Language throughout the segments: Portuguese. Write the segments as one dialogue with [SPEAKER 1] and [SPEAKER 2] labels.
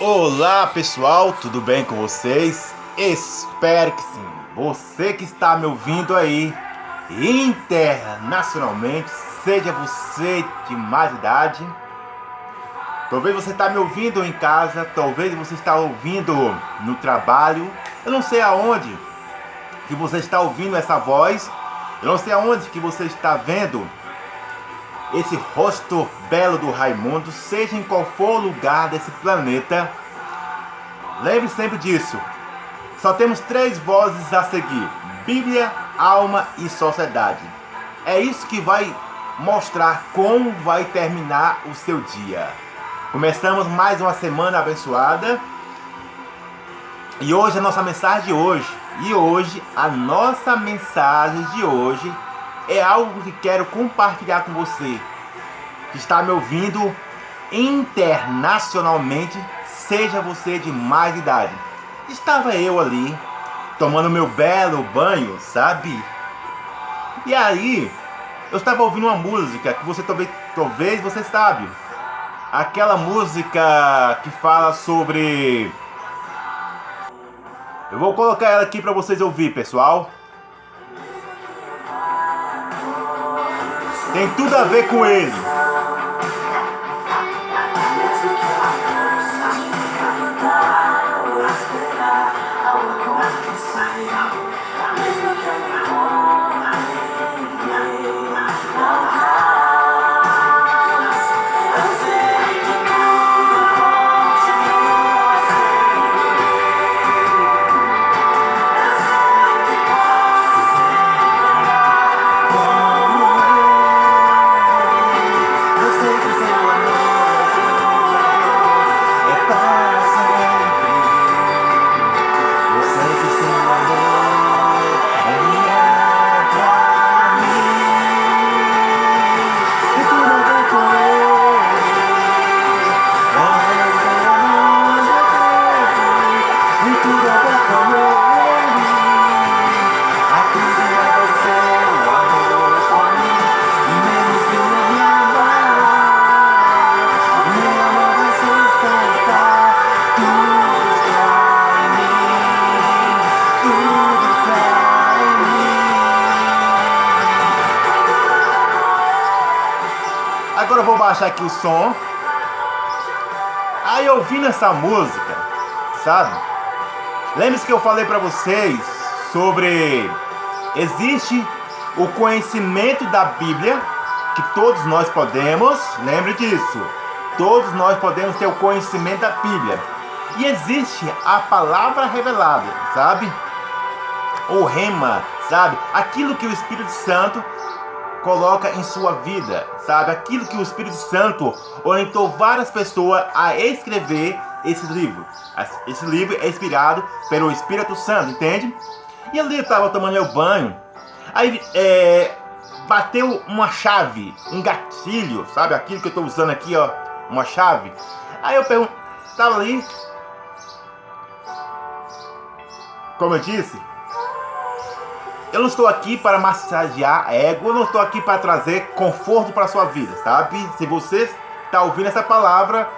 [SPEAKER 1] Olá pessoal, tudo bem com vocês? Espero que sim. Você que está me ouvindo aí internacionalmente, seja você de mais idade, talvez você está me ouvindo em casa, talvez você está ouvindo no trabalho, eu não sei aonde que você está ouvindo essa voz, eu não sei aonde que você está vendo esse rosto belo do Raimundo, seja em qual for o lugar desse planeta. Lembre sempre disso. Só temos três vozes a seguir: Bíblia, alma e sociedade. É isso que vai mostrar como vai terminar o seu dia. Começamos mais uma semana abençoada. E hoje a nossa mensagem de hoje, e hoje a nossa mensagem de hoje é algo que quero compartilhar com você que está me ouvindo internacionalmente, seja você de mais idade. Estava eu ali tomando meu belo banho, sabe? E aí, eu estava ouvindo uma música que você talvez, talvez você sabe. Aquela música que fala sobre Eu vou colocar ela aqui para vocês ouvir, pessoal. Tem tudo a ver com ele. Baixar aqui o som. Aí ouvindo essa música, sabe? Lembre-se que eu falei para vocês sobre existe o conhecimento da Bíblia que todos nós podemos, lembre disso. Todos nós podemos ter o conhecimento da Bíblia. E existe a palavra revelada, sabe? O rema, sabe? Aquilo que o Espírito Santo coloca em sua vida, sabe? Aquilo que o Espírito Santo orientou várias pessoas a escrever esse livro. Esse livro é inspirado pelo Espírito Santo, entende? E ali estava tomando meu banho, aí é, bateu uma chave, um gatilho, sabe? Aquilo que eu estou usando aqui, ó, uma chave. Aí eu pergunto, estava ali, como eu disse, eu não estou aqui para massagear ego, eu não estou aqui para trazer conforto para sua vida, sabe? Se você está ouvindo essa palavra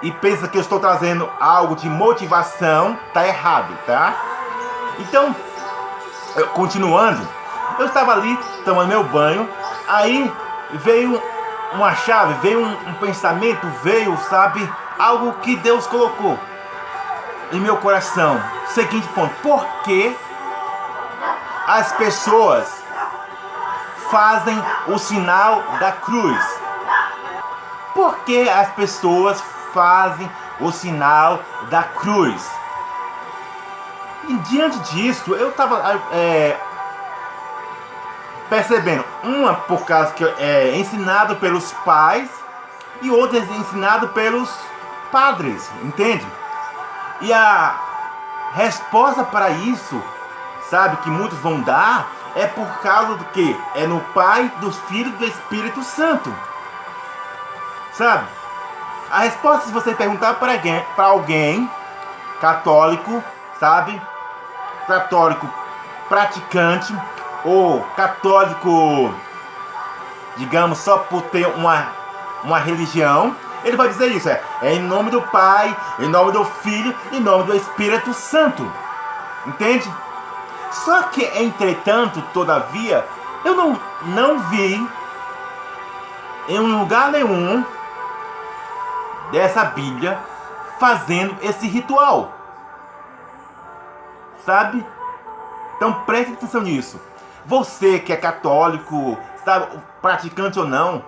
[SPEAKER 1] e pensa que eu estou trazendo algo de motivação, tá errado, tá? Então, eu, continuando, eu estava ali tomando meu banho, aí veio uma chave, veio um, um pensamento, veio, sabe, algo que Deus colocou em meu coração. Seguinte ponto, por que as pessoas fazem o sinal da cruz? Por que as pessoas fazem o sinal da cruz? E diante disso, eu estava é, percebendo, uma por causa que é ensinado pelos pais e outra é ensinado pelos padres, entende? E a resposta para isso sabe, que muitos vão dar, é por causa do que? É no Pai, dos Filhos e do Espírito Santo. Sabe? A resposta, se você perguntar para alguém, para alguém católico, sabe? Católico praticante ou católico, digamos, só por ter uma, uma religião, Ele vai dizer isso, é, é em nome do Pai, em nome do Filho, em nome do Espírito Santo. Entende? Só que, entretanto, todavia, eu não, não vi em um lugar nenhum dessa Bíblia fazendo esse ritual. Sabe? Então preste atenção nisso. Você que é católico, sabe, praticante ou não,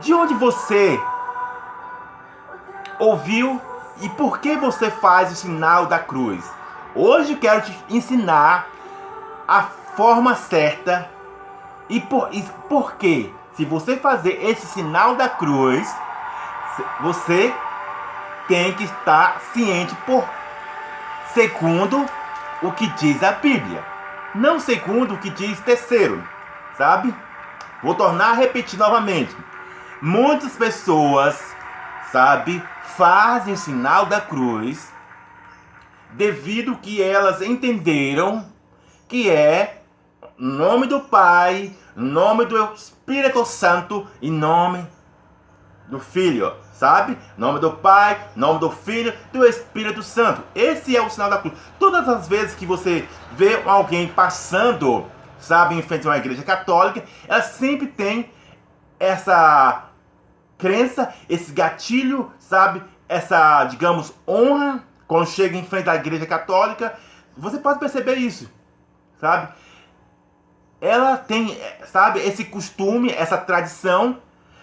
[SPEAKER 1] de onde você ouviu e por que você faz o sinal da cruz? Hoje eu quero te ensinar a forma certa e por, e por quê? Se você fazer esse sinal da cruz, você tem que estar ciente por segundo o que diz a Bíblia, não segundo o que diz terceiro, sabe? Vou tornar a repetir novamente. Muitas pessoas, sabe, fazem o sinal da cruz devido que elas entenderam que é nome do Pai, nome do Espírito Santo e nome do Filho, sabe? Nome do Pai, nome do Filho, do Espírito Santo. Esse é o sinal da cruz. Todas as vezes que você vê alguém passando, sabe, em frente a uma igreja católica, ela sempre tem essa crença, esse gatilho, sabe? Essa, digamos, honra quando chega em frente à igreja católica. Você pode perceber isso, sabe? ela tem, sabe, esse costume, essa tradição,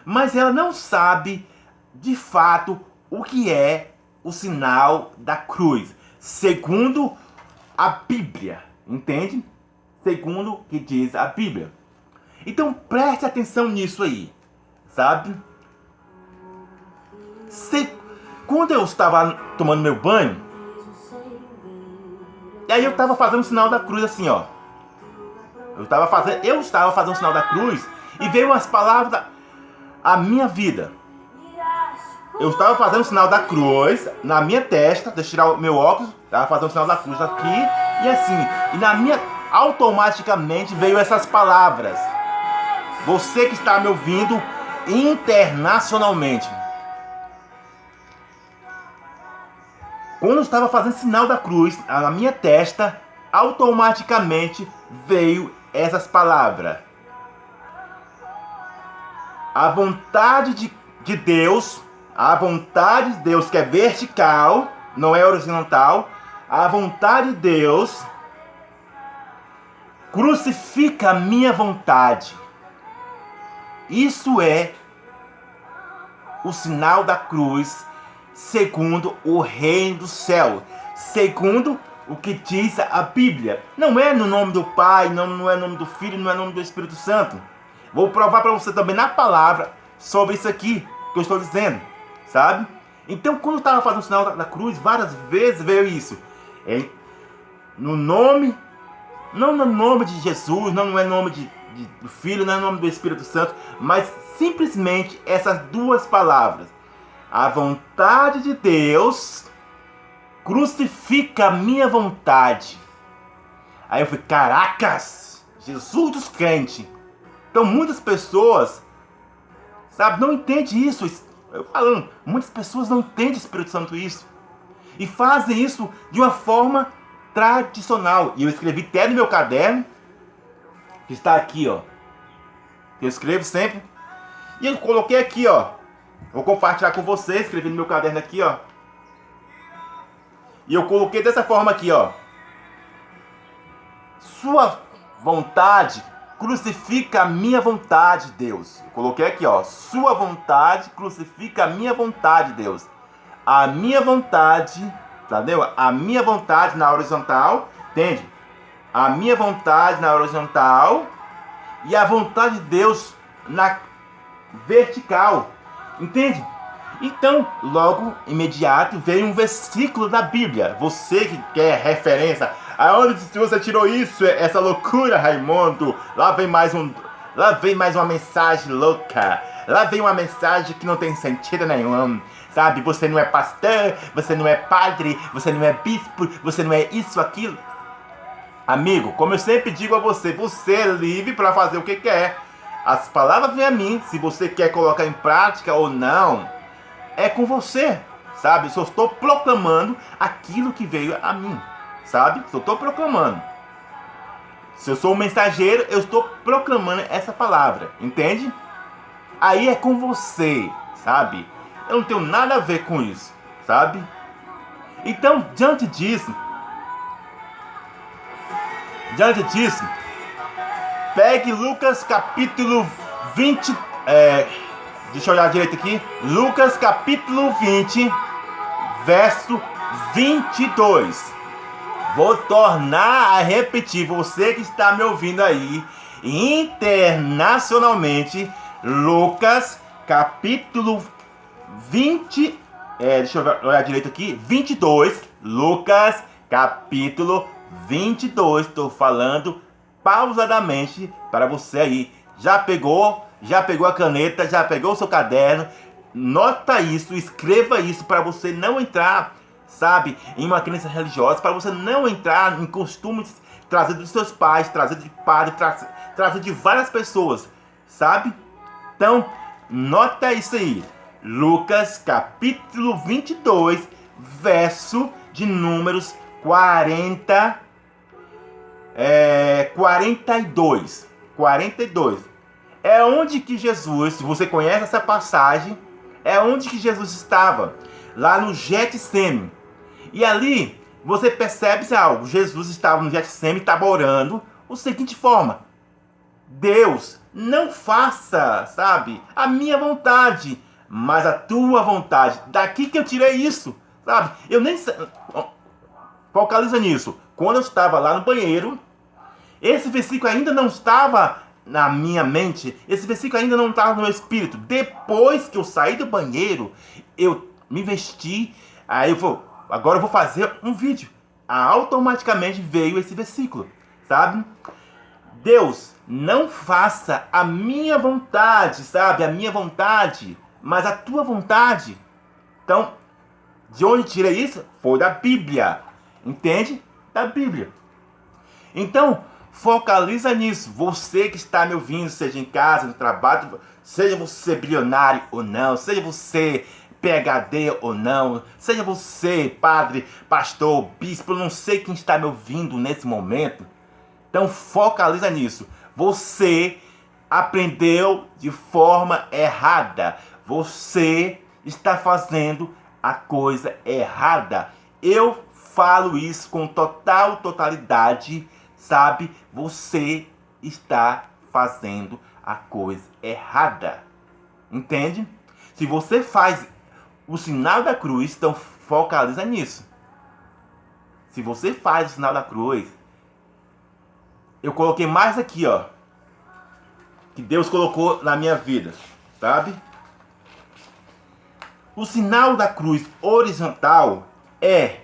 [SPEAKER 1] mas ela não sabe de fato o que é o sinal da cruz, segundo a Bíblia, entende? Segundo o que diz a Bíblia. Então preste atenção nisso aí, sabe? Se, quando eu estava tomando meu banho, e aí eu estava fazendo o sinal da cruz assim, ó. Eu estava fazendo, eu estava fazendo o sinal da cruz e veio umas palavras a minha vida. Eu estava fazendo o sinal da cruz na minha testa, deixa eu tirar o meu óculos, estava fazendo o sinal da cruz aqui e assim. E na minha automaticamente veio essas palavras. Você que está me ouvindo internacionalmente. Quando eu estava fazendo sinal da cruz na minha testa, automaticamente veio essas palavras. A vontade de, de Deus, a vontade de Deus que é vertical, não é horizontal, a vontade de Deus crucifica a minha vontade. Isso é o sinal da cruz, segundo o reino do céu, segundo o que diz a Bíblia. Não é no nome do Pai, não, não é no nome do Filho, não é no nome do Espírito Santo. Vou provar para você também na palavra sobre isso aqui que eu estou dizendo, sabe? Então, quando estava fazendo o sinal da, da, cruz, várias vezes veio isso. É, no nome, não no nome de Jesus, não é nome de, de, do Filho, não é nome do Espírito Santo, mas simplesmente essas duas palavras. A vontade de Deus crucifica a minha vontade. Aí eu falei, caracas, Jesus dos crentes. Então muitas pessoas, sabe, não entendem isso. Eu falando, muitas pessoas não entendem o Espírito Santo isso. E fazem isso de uma forma tradicional. E eu escrevi até no meu caderno, que está aqui, ó. Eu escrevo sempre. E eu coloquei aqui, ó. Vou compartilhar com vocês, escrevi no meu caderno aqui, ó. E eu coloquei dessa forma aqui, ó. Sua vontade crucifica a minha vontade, Deus. Eu coloquei aqui, ó. Sua vontade crucifica a minha vontade, Deus. A minha vontade, entendeu? A minha vontade na horizontal, entende? A minha vontade na horizontal e a vontade de Deus na vertical. Entende? Então, logo imediato veio um versículo da Bíblia. Você que quer referência, aonde você tirou isso? Essa loucura, Raimundo? Lá vem mais um, lá vem mais uma mensagem louca. Lá vem uma mensagem que não tem sentido nenhum. Sabe, você não é pastor, você não é padre, você não é bispo, você não é isso, aquilo. Amigo, como eu sempre digo a você, você é livre para fazer o que quer. As palavras vêm a mim, se você quer colocar em prática ou não. é com você, sabe? Só estou proclamando aquilo que veio a mim, sabe? Só estou proclamando. Se eu sou um mensageiro, eu estou proclamando essa palavra, entende? Aí é com você, sabe? Eu não tenho nada a ver com isso, sabe? Então, diante disso, diante disso, pegue Lucas capítulo 20, é, deixa eu olhar direito aqui, Lucas capítulo 20, verso 22. Vou tornar a repetir, você que está me ouvindo aí, internacionalmente, Lucas capítulo 20, é, deixa eu olhar direito aqui, 22, Lucas capítulo 22, estou falando pausadamente para você aí. Já pegou? Já pegou a caneta? Já pegou o seu caderno? Nota isso, escreva isso para você não entrar sabe, em uma crença religiosa, para você não entrar em costumes trazidos dos seus pais, trazidos de padre, tra trazidos de várias pessoas, sabe? Então, nota isso aí. Lucas capítulo 22, verso de números 40, é, 42. 42. É onde que Jesus, se você conhece essa passagem, é onde que Jesus estava, lá no Getsemane. E ali você percebe algo. Jesus estava no Getsemane, estava orando o seguinte forma: Deus, não faça, sabe, a minha vontade, mas a tua vontade. Daqui que eu tirei isso, sabe? Eu nem focaliza nisso. Quando eu estava lá no banheiro, esse versículo ainda não estava na minha mente, esse versículo ainda não estava no meu espírito. Depois que eu saí do banheiro, eu me vesti, aí eu vou agora eu vou fazer um vídeo. Automaticamente veio esse versículo, sabe? Deus, não faça a minha vontade, sabe? A minha vontade, mas a tua vontade. Então, de onde tirei isso? Foi da Bíblia. Entende? Da Bíblia. Então, focaliza nisso. Você que está me ouvindo, seja em casa, no trabalho, seja você bilionário ou não, seja você PhD ou não, seja você, padre, pastor, bispo, não sei quem está me ouvindo nesse momento. Então focaliza nisso. Você aprendeu de forma errada. Você está fazendo a coisa errada. Eu falo isso com total totalidade, sabe? Você está fazendo a coisa errada. Entende? Se você faz o sinal da cruz, então focaliza nisso. Se você faz o sinal da cruz, eu coloquei mais aqui, ó, que Deus colocou na minha vida, sabe? O sinal da cruz horizontal é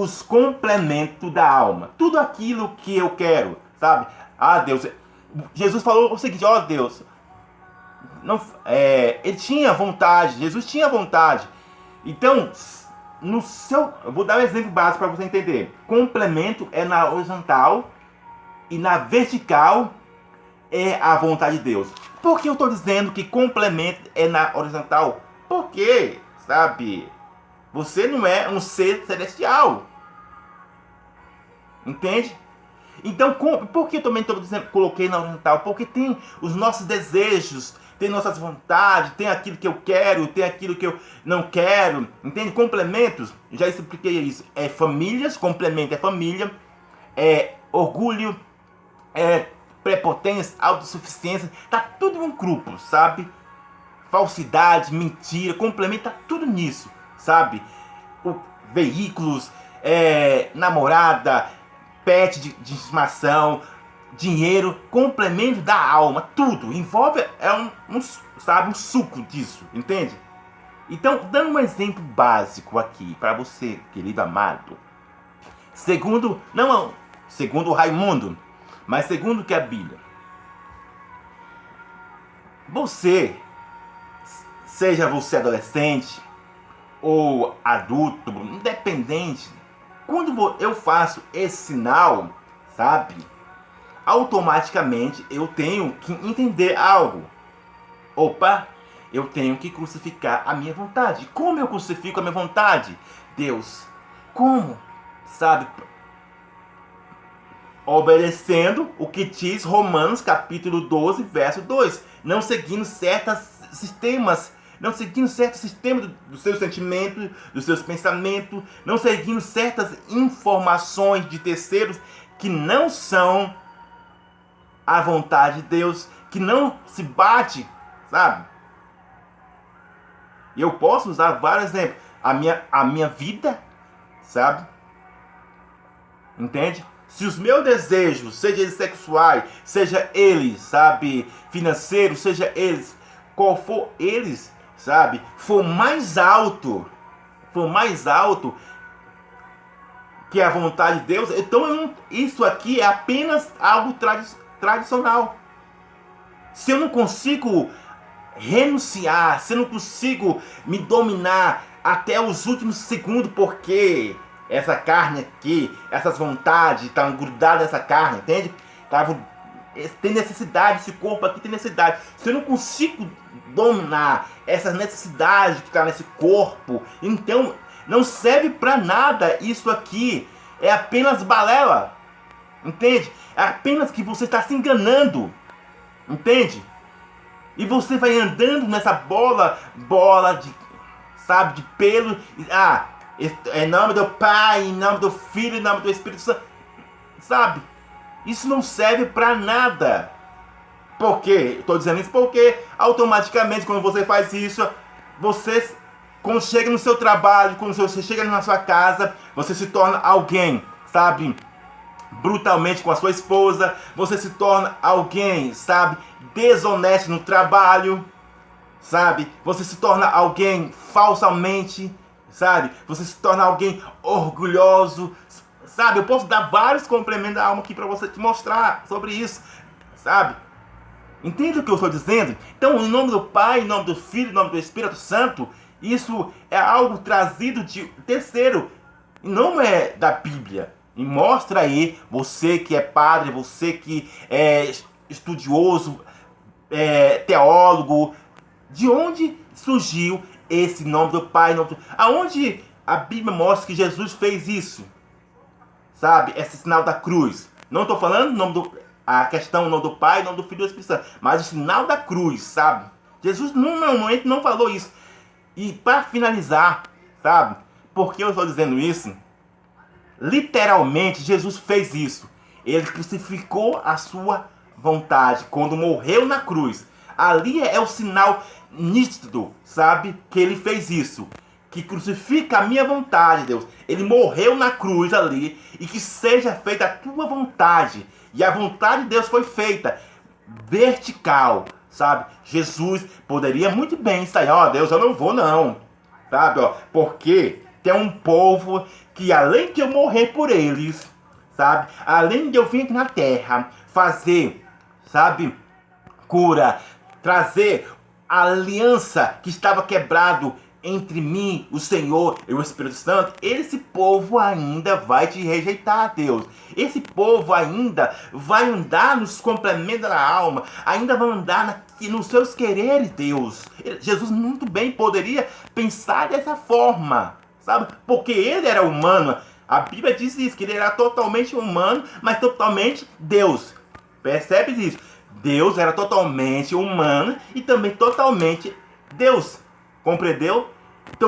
[SPEAKER 1] os complementos da alma. Tudo aquilo que eu quero, sabe? Ah, Deus. Jesus falou o seguinte: ó Deus, não, é, ele tinha vontade, Jesus tinha vontade. Então, no seu, eu vou dar um exemplo básico para você entender. Complemento é na horizontal e na vertical é a vontade de Deus. Por que eu estou dizendo que complemento é na horizontal? Porque, sabe, você não é um ser celestial. Entende? Então, por que eu também tô dizendo, coloquei na horizontal? Porque tem os nossos desejos, tem nossas vontades, tem aquilo que eu quero, tem aquilo que eu não quero, entende? Complementos, já expliquei isso. É famílias, complemento é família, é orgulho, é prepotência, autossuficiência, tá tudo em um grupo, sabe? Falsidade, mentira, complemento, tá tudo nisso, sabe? O, veículos, é, namorada, pet de, de estimação, dinheiro, complemento da alma, tudo. Envolve, é um, um, sabe, um suco disso, entende? Então, dando um exemplo básico aqui para você, querido amado. Segundo, não segundo Raimundo, mas segundo que a Bíblia. Você, seja você adolescente ou adulto, independente, quando eu faço esse sinal, sabe? automaticamente eu tenho que entender algo. Opa, eu tenho que crucificar a minha vontade. Como eu crucifico a minha vontade? Deus, como? Sabe? Obedecendo o que diz Romanos capítulo 12, verso 2. Não seguindo certos sistemas não seguindo certos sistemas dos seus sentimentos, dos seus pensamentos, não seguindo certas informações de terceiros que não são a vontade de Deus, que não se bate, sabe? E eu posso usar vários exemplos. A minha, a minha vida, sabe? Entende? Se os meus desejos, seja eles sexuais, seja eles, sabe, financeiros, seja eles, qual for eles, sabe, for mais alto, for mais alto que a vontade de Deus, então isso aqui é apenas algo tradi tradicional. Se eu não consigo renunciar, se eu não consigo me dominar até os últimos segundos, porque essa carne aqui, essas vontades estão grudadas nessa carne, entende? Tava, tem necessidade, esse corpo aqui tem necessidade. Se eu não consigo dominar essas necessidades que está nesse corpo, então não serve para nada isso aqui. É apenas balela. Entende? É apenas que você está se enganando. Entende? E você vai andando nessa bola, bola de, sabe, de pelo. Ah, em nome do Pai, em nome do Filho, em nome do Espírito Santo. Sabe? Isso não serve para nada. Por quê? Estou dizendo isso porque automaticamente quando você faz isso, você quando chega no seu trabalho, quando você chega na sua casa, você se torna alguém, sabe? Brutalmente com a sua esposa, você se torna alguém, sabe? Desonesto no trabalho, sabe? Você se torna alguém falsamente, sabe? Você se torna alguém orgulhoso, sabe? Eu posso dar vários complementos da alma aqui para você te mostrar sobre isso, sabe? Entende o que eu estou dizendo? Então, em nome do Pai, em nome do Filho, em nome do Espírito Santo, isso é algo trazido de terceiro, não é da Bíblia. E mostra aí, você que é padre, você que é estudioso, é, teólogo, de onde surgiu esse nome do Pai? Nome do... Aonde a Bíblia mostra que Jesus fez isso? Sabe? Esse sinal da cruz. Não estou falando nome do, a questão do Pai, não do Filho e do Espírito Santo, mas o sinal da cruz, sabe? Jesus num momento não falou isso. E para finalizar, sabe? Por que eu estou dizendo isso? Literalmente, Jesus fez isso. Ele crucificou a sua vontade quando morreu na cruz. Ali é o sinal nítido, sabe? Que ele fez isso. Que crucifica a minha vontade, Deus. Ele morreu na cruz ali. E que seja feita a tua vontade. E a vontade de Deus foi feita vertical sabe? Jesus poderia muito bem sair, ó, oh, Deus, eu não vou não, sabe? Ó, porque tem um povo que além de eu morrer por eles, sabe? Além de eu vir na terra fazer, sabe? Cura, trazer a aliança que estava quebrado entre mim, o Senhor e o Espírito Santo, esse povo ainda vai te rejeitar, Deus. Esse povo ainda vai andar nos complementos da alma, ainda vai andar na, nos seus quereres, Deus. Jesus muito bem poderia pensar dessa forma, sabe? Porque ele era humano. A Bíblia diz isso, que ele era totalmente humano, mas totalmente Deus. Percebe isso? Deus era totalmente humano e também totalmente Deus. Compreendeu?